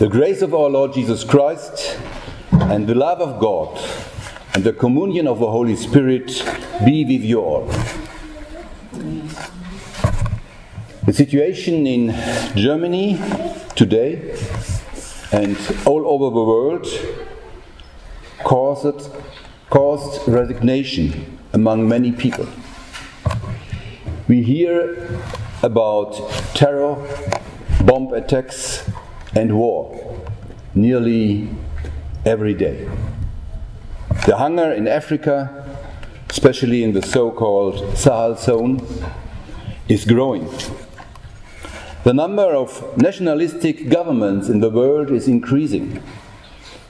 The grace of our Lord Jesus Christ and the love of God and the communion of the Holy Spirit be with you all. The situation in Germany today and all over the world caused, caused resignation among many people. We hear about terror, bomb attacks, and war nearly every day. The hunger in Africa, especially in the so called Sahel zone, is growing. The number of nationalistic governments in the world is increasing,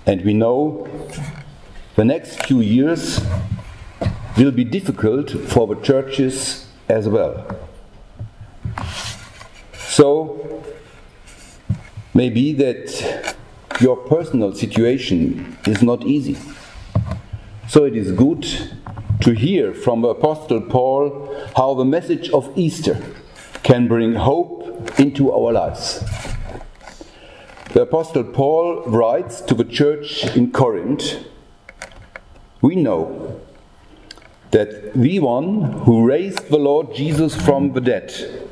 and we know the next few years will be difficult for the churches as well. So, maybe that your personal situation is not easy. So, it is good to hear from Apostle Paul how the message of Easter can bring hope into our lives. The Apostle Paul writes to the church in Corinth We know that the one who raised the Lord Jesus from the dead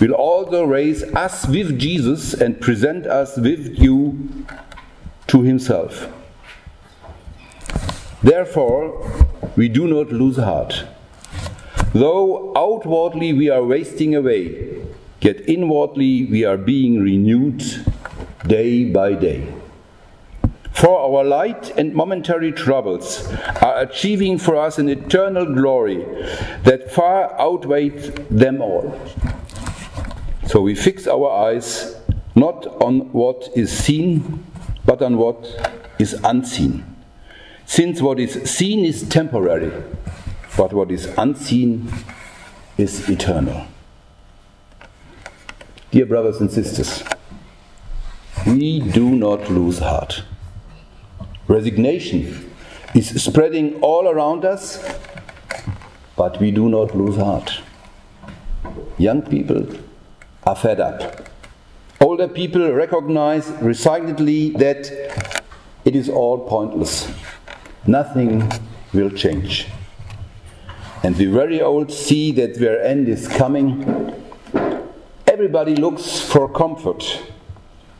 will also raise us with Jesus and present us with you to himself. Therefore, we do not lose heart. Though outwardly we are wasting away, yet inwardly we are being renewed day by day. For our light and momentary troubles are achieving for us an eternal glory that far outweighs them all. So we fix our eyes not on what is seen, but on what is unseen. Since what is seen is temporary, but what is unseen is eternal. Dear brothers and sisters, we do not lose heart. Resignation is spreading all around us, but we do not lose heart. Young people are fed up. Older people recognize resignedly that it is all pointless. Nothing will change. And the very old see that their end is coming. Everybody looks for comfort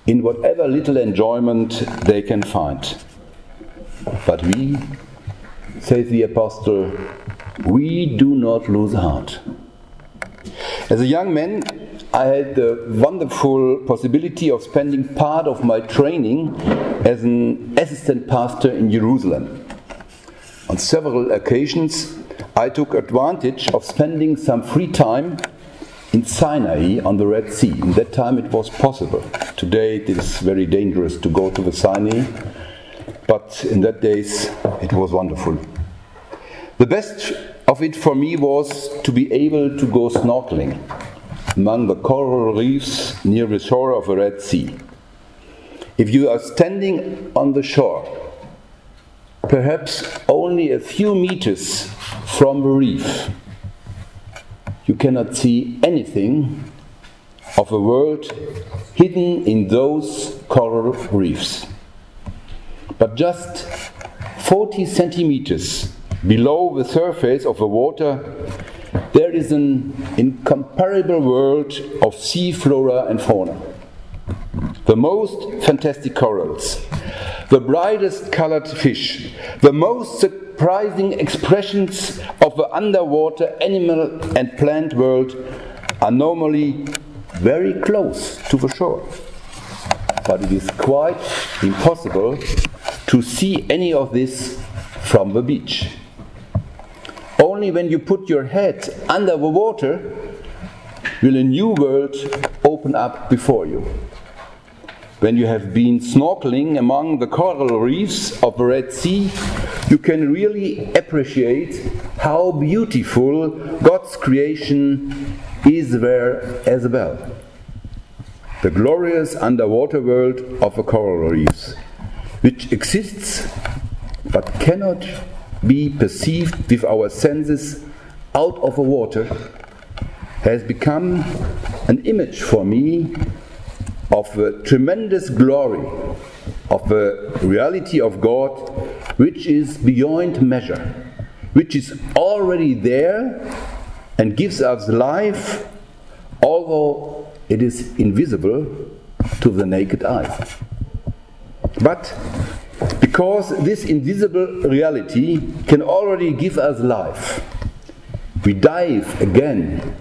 in whatever little enjoyment they can find. But we, says the apostle, we do not lose heart. As a young man, I had the wonderful possibility of spending part of my training as an assistant pastor in Jerusalem. On several occasions, I took advantage of spending some free time in Sinai on the Red Sea. In that time, it was possible. Today, it is very dangerous to go to the Sinai but in that days it was wonderful. The best of it for me was to be able to go snorkeling among the coral reefs near the shore of the Red Sea. If you are standing on the shore, perhaps only a few meters from the reef, you cannot see anything of the world hidden in those coral reefs. But just 40 centimeters below the surface of the water, there is an incomparable world of sea flora and fauna. The most fantastic corals, the brightest colored fish, the most surprising expressions of the underwater animal and plant world are normally very close to the shore. But it is quite impossible to see any of this from the beach. Only when you put your head under the water will a new world open up before you. When you have been snorkeling among the coral reefs of the Red Sea, you can really appreciate how beautiful God's creation is there as well. The glorious underwater world of the coral reefs, which exists but cannot be perceived with our senses out of the water, has become an image for me of the tremendous glory of the reality of God, which is beyond measure, which is already there and gives us life, although it is invisible to the naked eye. But because this invisible reality can already give us life, we dive again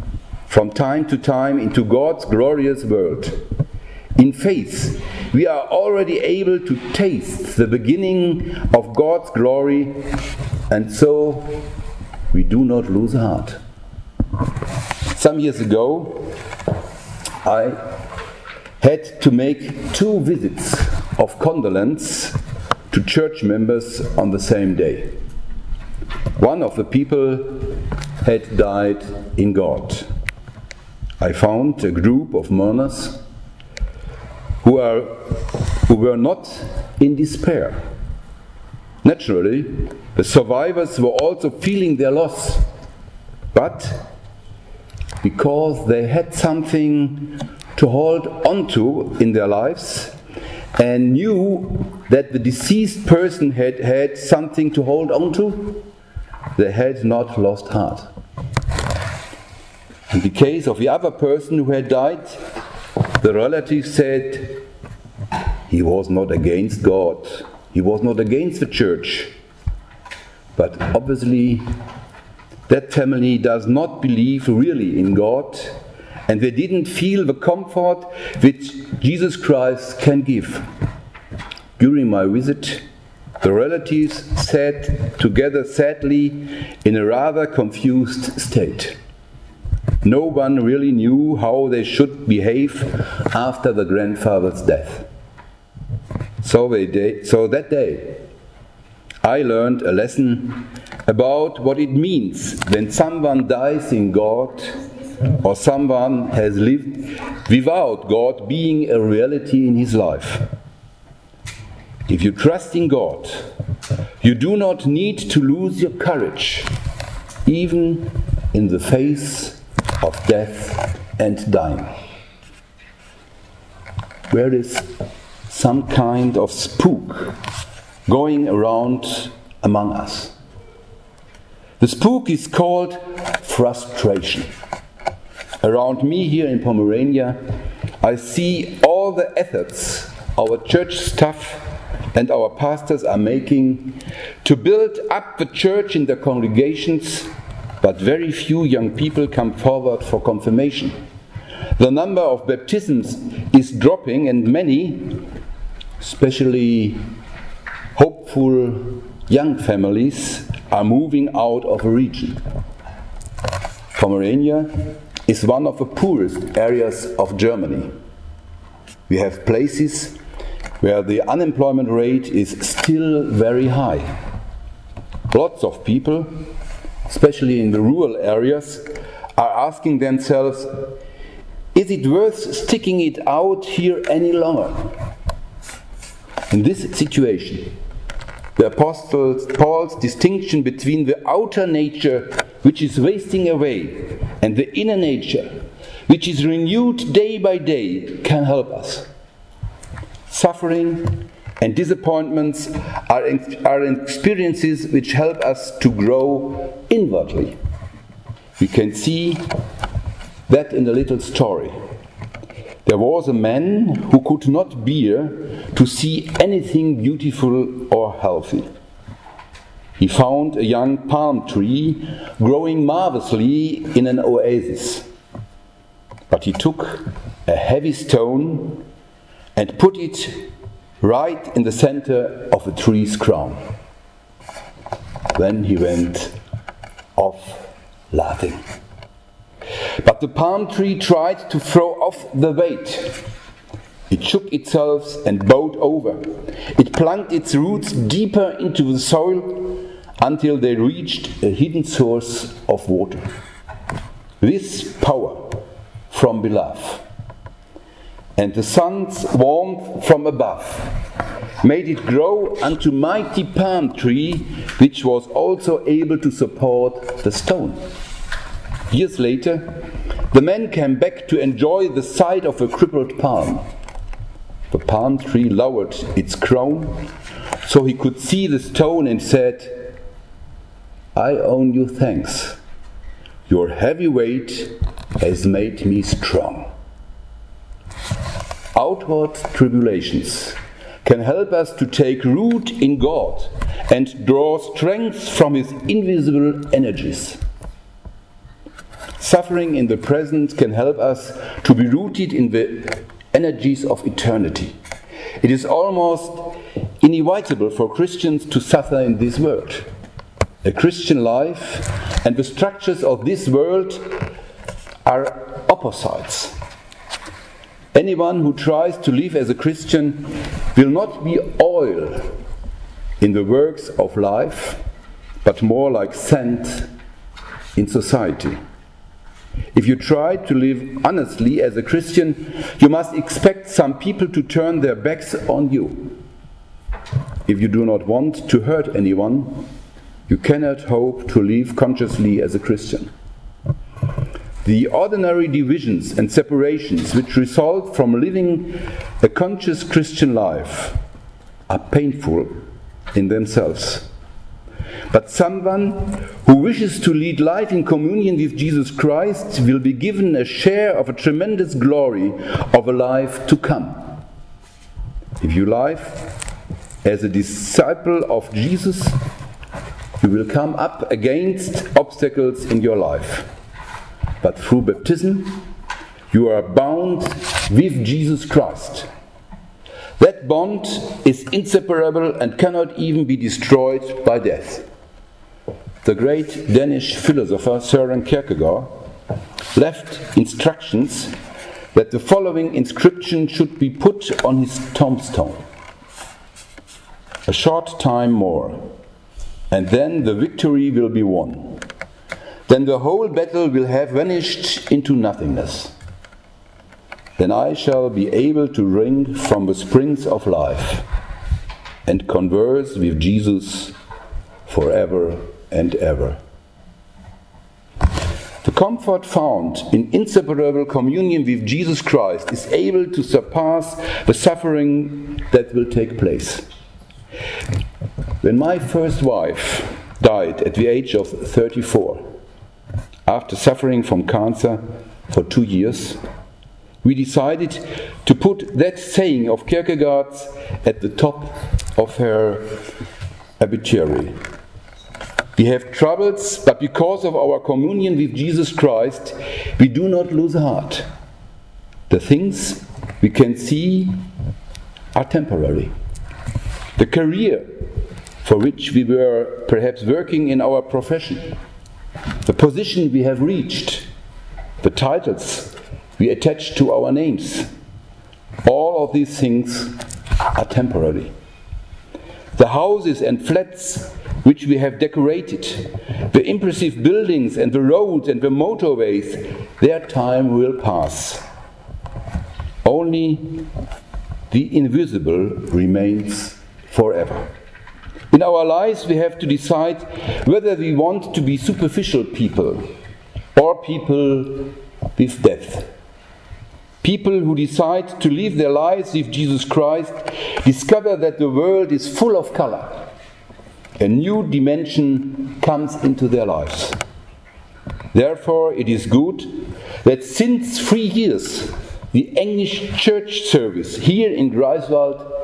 from time to time into God's glorious world. In faith, we are already able to taste the beginning of God's glory, and so we do not lose heart. Some years ago, I had to make two visits of condolence church members on the same day. One of the people had died in God. I found a group of mourners who, are, who were not in despair. Naturally, the survivors were also feeling their loss, but because they had something to hold onto in their lives and knew that the deceased person had had something to hold onto, they had not lost heart. In the case of the other person who had died, the relative said he was not against God, he was not against the church. But obviously, that family does not believe really in God, and they didn't feel the comfort which Jesus Christ can give. During my visit, the relatives sat together sadly in a rather confused state. No one really knew how they should behave after the grandfather's death. So, day, so that day, I learned a lesson about what it means when someone dies in God or someone has lived without God being a reality in his life. If you trust in God, you do not need to lose your courage, even in the face of death and dying. Where is some kind of spook going around among us? The spook is called frustration. Around me here in Pomerania, I see all the efforts our church staff and our pastors are making to build up the church in the congregations but very few young people come forward for confirmation. The number of baptisms is dropping, and many, especially hopeful young families, are moving out of a region. Pomerania is one of the poorest areas of Germany. We have places where the unemployment rate is still very high. Lots of people especially in the rural areas, are asking themselves, is it worth sticking it out here any longer? In this situation, the Apostle Paul's distinction between the outer nature, which is wasting away, and the inner nature, which is renewed day by day, can help us. Suffering and disappointments are, are experiences which help us to grow inwardly. We can see that in a little story. There was a man who could not bear to see anything beautiful or healthy. He found a young palm tree growing marvelously in an oasis. But he took a heavy stone and put it right in the center of the tree's crown. Then he went off laughing. But the palm tree tried to throw off the weight. It shook itself and bowed over. It plunged its roots deeper into the soil until they reached a hidden source of water. This power from below and the sun's warmth from above made it grow unto mighty palm tree which was also able to support the stone years later the man came back to enjoy the sight of a crippled palm The palm tree lowered its crown so he could see the stone and said, I own you thanks. Your heavy weight has made me strong. Outward tribulations can help us to take root in God and draw strength from His invisible energies. Suffering in the present can help us to be rooted in the energies of eternity. It is almost inevitable for Christians to suffer in this world. A Christian life and the structures of this world are opposites. Anyone who tries to live as a Christian will not be oil in the works of life, but more like sand in society. If you try to live honestly as a Christian, you must expect some people to turn their backs on you. If you do not want to hurt anyone, you cannot hope to live consciously as a Christian. The ordinary divisions and separations which result from living a conscious Christian life are painful in themselves. But someone who wishes to lead life in communion with Jesus Christ will be given a share of a tremendous glory of a life to come. If you live as a disciple of Jesus, you will come up against obstacles in your life. But through baptism, you are bound with Jesus Christ. That bond is inseparable and cannot even be destroyed by death. The great Danish philosopher Søren Kierkegaard left instructions that the following inscription should be put on his tombstone. A short time more, and then the victory will be won. Then the whole battle will have vanished into nothingness then I shall be able to drink from the springs of life and converse with Jesus forever and ever. The comfort found in inseparable communion with Jesus Christ is able to surpass the suffering that will take place. When my first wife died at the age of 34, after suffering from cancer for two years, we decided to put that saying of Kierkegaard's at the top of her obituary. We have troubles, but because of our communion with Jesus Christ, we do not lose heart. The things we can see are temporary. The career for which we were perhaps working in our profession, the position we have reached, the titles we attach to our names. All of these things are temporary. The houses and flats which we have decorated, the impressive buildings and the roads and the motorways, their time will pass. Only the invisible remains forever. In our lives, we have to decide whether we want to be superficial people or people with depth. People who decide to live their lives with Jesus Christ discover that the world is full of color. A new dimension comes into their lives. Therefore, it is good that since three years, the English church service here in Greifswald,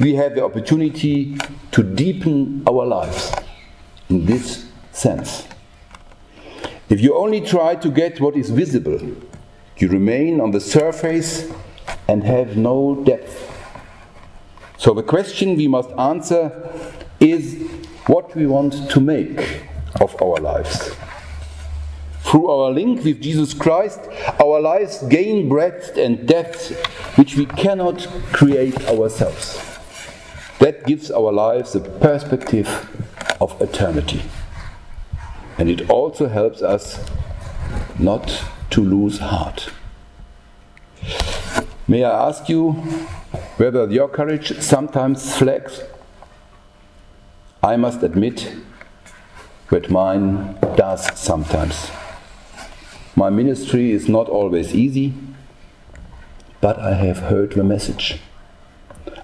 we have the opportunity to deepen our lives in this sense. If you only try to get what is visible, you remain on the surface and have no depth. So the question we must answer is what we want to make of our lives. Through our link with Jesus Christ, our lives gain breadth and depth which we cannot create ourselves. That gives our lives the perspective of eternity. And it also helps us not to lose heart. May I ask you whether your courage sometimes flags? I must admit that mine does sometimes. My ministry is not always easy, but I have heard the message.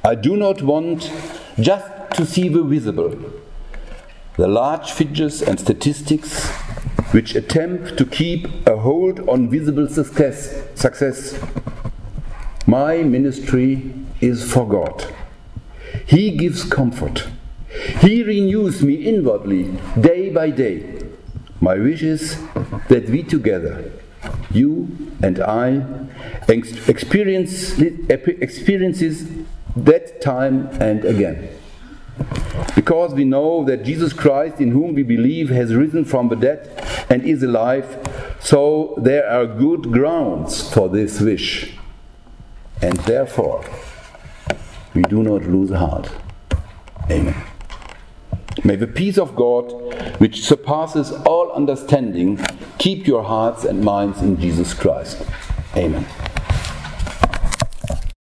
I do not want just to see the visible, the large figures and statistics which attempt to keep a hold on visible success. success. My ministry is for God. He gives comfort. He renews me inwardly, day by day. My wish is that we together, you and I, experience experiences that time and again. Because we know that Jesus Christ, in whom we believe, has risen from the dead and is alive, so there are good grounds for this wish. And therefore, we do not lose heart. Amen. May the peace of God, which surpasses all understanding, keep your hearts and minds in Jesus Christ. Amen.